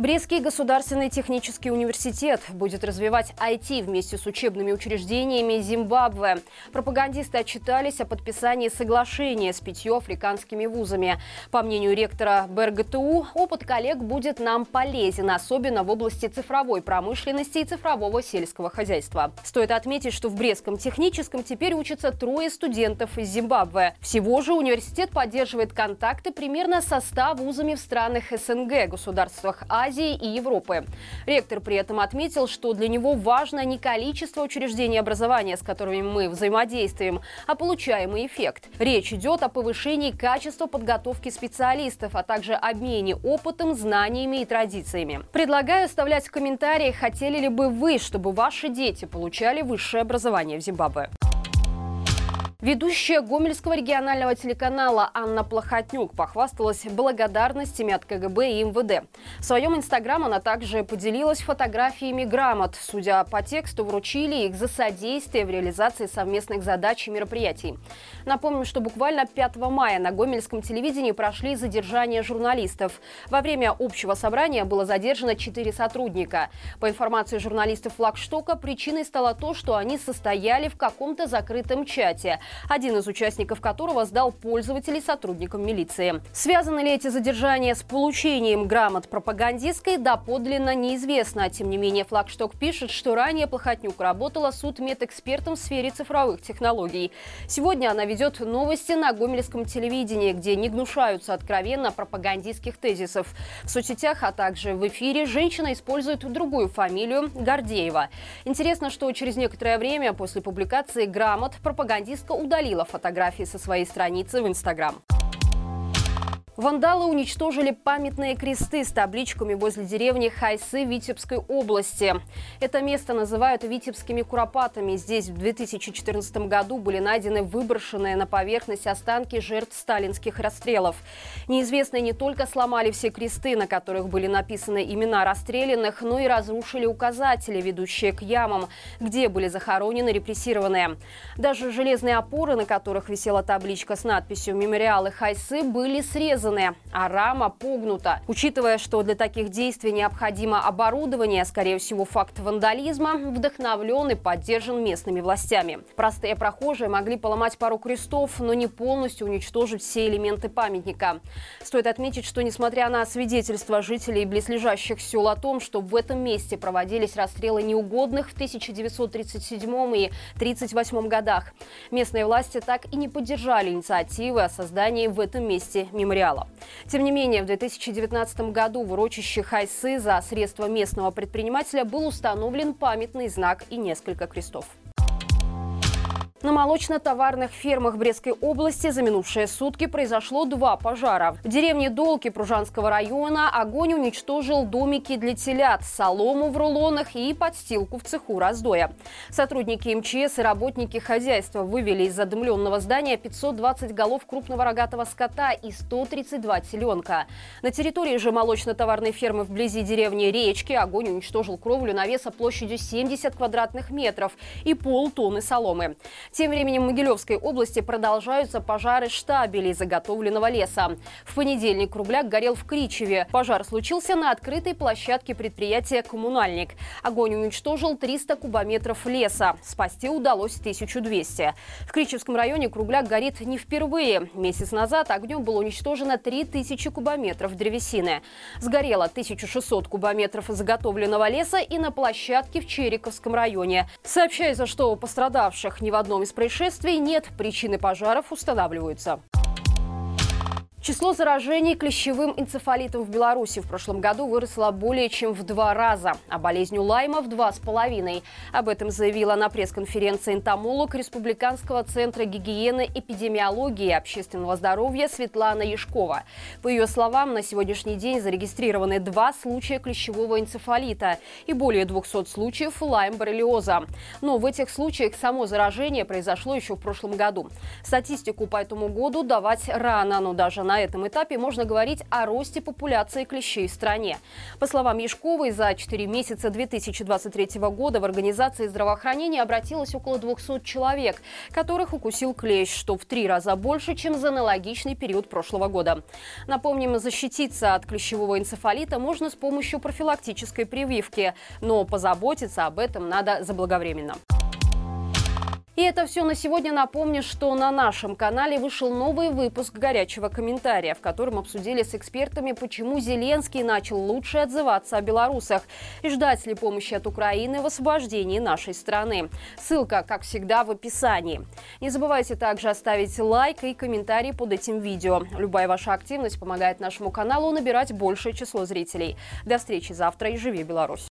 Брестский государственный технический университет будет развивать IT вместе с учебными учреждениями Зимбабве. Пропагандисты отчитались о подписании соглашения с пятью африканскими вузами. По мнению ректора БРГТУ, опыт коллег будет нам полезен, особенно в области цифровой промышленности и цифрового сельского хозяйства. Стоит отметить, что в Брестском техническом теперь учатся трое студентов из Зимбабве. Всего же университет поддерживает контакты примерно со 100 вузами в странах СНГ, государствах Азии, Азии и Европы. Ректор при этом отметил, что для него важно не количество учреждений образования, с которыми мы взаимодействуем, а получаемый эффект. Речь идет о повышении качества подготовки специалистов, а также обмене опытом, знаниями и традициями. Предлагаю оставлять в комментариях, хотели ли бы вы, чтобы ваши дети получали высшее образование в Зимбабве. Ведущая Гомельского регионального телеканала Анна Плохотнюк похвасталась благодарностями от КГБ и МВД. В своем инстаграм она также поделилась фотографиями грамот. Судя по тексту, вручили их за содействие в реализации совместных задач и мероприятий. Напомним, что буквально 5 мая на Гомельском телевидении прошли задержания журналистов. Во время общего собрания было задержано 4 сотрудника. По информации журналистов Флагштока, причиной стало то, что они состояли в каком-то закрытом чате – один из участников которого сдал пользователей сотрудникам милиции. Связаны ли эти задержания с получением грамот пропагандистской, доподлинно неизвестно. Тем не менее, Флагшток пишет, что ранее Плохотнюк работала судмедэкспертом в сфере цифровых технологий. Сегодня она ведет новости на гомельском телевидении, где не гнушаются откровенно пропагандистских тезисов. В соцсетях, а также в эфире женщина использует другую фамилию – Гордеева. Интересно, что через некоторое время после публикации грамот пропагандистка удалила фотографии со своей страницы в Инстаграм. Вандалы уничтожили памятные кресты с табличками возле деревни Хайсы Витебской области. Это место называют Витебскими куропатами. Здесь в 2014 году были найдены выброшенные на поверхность останки жертв сталинских расстрелов. Неизвестные не только сломали все кресты, на которых были написаны имена расстрелянных, но и разрушили указатели, ведущие к ямам, где были захоронены репрессированные. Даже железные опоры, на которых висела табличка с надписью «Мемориалы Хайсы», были срезаны срезаны, а рама погнута. Учитывая, что для таких действий необходимо оборудование, скорее всего, факт вандализма вдохновлен и поддержан местными властями. Простые прохожие могли поломать пару крестов, но не полностью уничтожить все элементы памятника. Стоит отметить, что несмотря на свидетельства жителей близлежащих сел о том, что в этом месте проводились расстрелы неугодных в 1937 и 1938 годах, местные власти так и не поддержали инициативы о создании в этом месте мемориала мало. Тем не менее, в 2019 году в урочище Хайсы за средства местного предпринимателя был установлен памятный знак и несколько крестов. На молочно-товарных фермах Брестской области за минувшие сутки произошло два пожара. В деревне Долки Пружанского района огонь уничтожил домики для телят, солому в рулонах и подстилку в цеху раздоя. Сотрудники МЧС и работники хозяйства вывели из задымленного здания 520 голов крупного рогатого скота и 132 теленка. На территории же молочно-товарной фермы вблизи деревни Речки огонь уничтожил кровлю навеса площадью 70 квадратных метров и полтонны соломы. Тем временем в Могилевской области продолжаются пожары штабелей заготовленного леса. В понедельник Кругляк горел в Кричеве. Пожар случился на открытой площадке предприятия «Коммунальник». Огонь уничтожил 300 кубометров леса. Спасти удалось 1200. В Кричевском районе Кругляк горит не впервые. Месяц назад огнем было уничтожено 3000 кубометров древесины. Сгорело 1600 кубометров заготовленного леса и на площадке в Чериковском районе. Сообщается, что пострадавших ни в одном одном из происшествий нет, причины пожаров устанавливаются. Число заражений клещевым энцефалитом в Беларуси в прошлом году выросло более чем в два раза, а болезнью Лайма в два с половиной. Об этом заявила на пресс-конференции энтомолог Республиканского центра гигиены, эпидемиологии и общественного здоровья Светлана Яшкова. По ее словам, на сегодняшний день зарегистрированы два случая клещевого энцефалита и более 200 случаев лайм-боррелиоза. Но в этих случаях само заражение произошло еще в прошлом году. Статистику по этому году давать рано, но даже на этом этапе можно говорить о росте популяции клещей в стране. По словам Яшковой, за 4 месяца 2023 года в организации здравоохранения обратилось около 200 человек, которых укусил клещ, что в три раза больше, чем за аналогичный период прошлого года. Напомним, защититься от клещевого энцефалита можно с помощью профилактической прививки, но позаботиться об этом надо заблаговременно. И это все на сегодня. Напомню, что на нашем канале вышел новый выпуск «Горячего комментария», в котором обсудили с экспертами, почему Зеленский начал лучше отзываться о белорусах и ждать ли помощи от Украины в освобождении нашей страны. Ссылка, как всегда, в описании. Не забывайте также оставить лайк и комментарий под этим видео. Любая ваша активность помогает нашему каналу набирать большее число зрителей. До встречи завтра и живи Беларусь!